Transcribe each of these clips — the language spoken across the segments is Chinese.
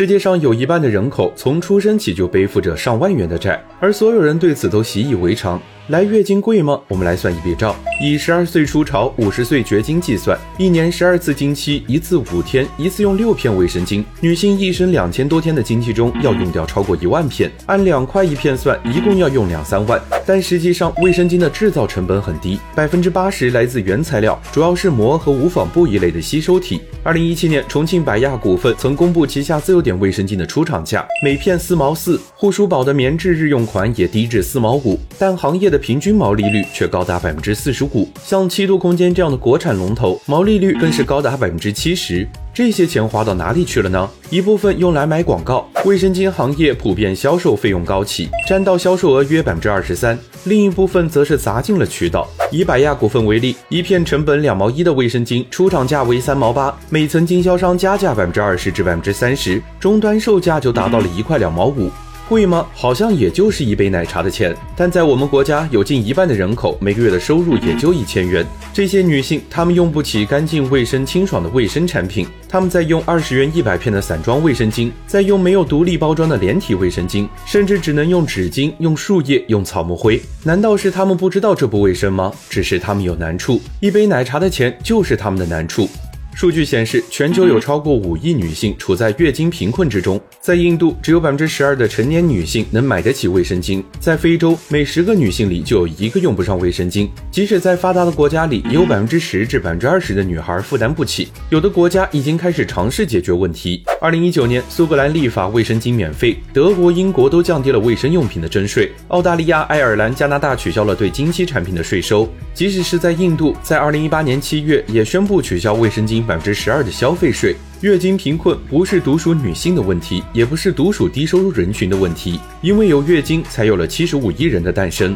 世界上有一半的人口从出生起就背负着上万元的债，而所有人对此都习以为常。来月经贵吗？我们来算一笔账：以十二岁初潮、五十岁绝经计算，一年十二次经期，一次五天，一次用六片卫生巾。女性一生两千多天的经期中要用掉超过一万片，按两块一片算，一共要用两三万。但实际上，卫生巾的制造成本很低，百分之八十来自原材料，主要是膜和无纺布一类的吸收体。二零一七年，重庆百亚股份曾公布旗下自由点卫生巾的出厂价，每片四毛四，护舒宝的棉质日用款也低至四毛五，但行业的平均毛利率却高达百分之四十五。像七度空间这样的国产龙头，毛利率更是高达百分之七十。这些钱花到哪里去了呢？一部分用来买广告。卫生巾行业普遍销售费用高企，占到销售额约百分之二十三。另一部分则是砸进了渠道。以百亚股份为例，一片成本两毛一的卫生巾，出厂价为三毛八，每层经销商加价百分之二十至百分之三十，终端售价就达到了一块两毛五。贵吗？好像也就是一杯奶茶的钱。但在我们国家，有近一半的人口每个月的收入也就一千元。这些女性，她们用不起干净、卫生、清爽的卫生产品，她们在用二十元一百片的散装卫生巾，在用没有独立包装的连体卫生巾，甚至只能用纸巾、用树叶、用草木灰。难道是她们不知道这不卫生吗？只是她们有难处，一杯奶茶的钱就是她们的难处。数据显示，全球有超过五亿女性处在月经贫困之中。在印度，只有百分之十二的成年女性能买得起卫生巾；在非洲，每十个女性里就有一个用不上卫生巾。即使在发达的国家里，也有百分之十至百分之二十的女孩负担不起。有的国家已经开始尝试解决问题。二零一九年，苏格兰立法卫生巾免费；德国、英国都降低了卫生用品的征税；澳大利亚、爱尔兰、加拿大取消了对经期产品的税收。即使是在印度，在二零一八年七月也宣布取消卫生巾。百分之十二的消费税，月经贫困不是独属女性的问题，也不是独属低收入人群的问题，因为有月经，才有了七十五亿人的诞生。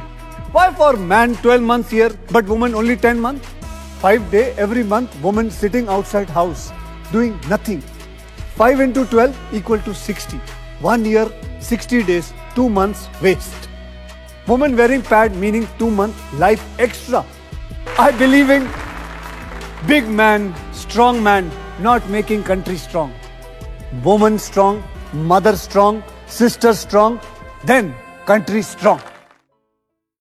Why for man twelve months here, but woman only ten months? Five day every month, woman sitting outside house doing nothing. Five into twelve equal to sixty. One year, sixty days, two months waste. Woman wearing pad meaning two months life extra. I believe in big man strong man not making country strong. Woman strong, mother strong, sister strong, then country strong.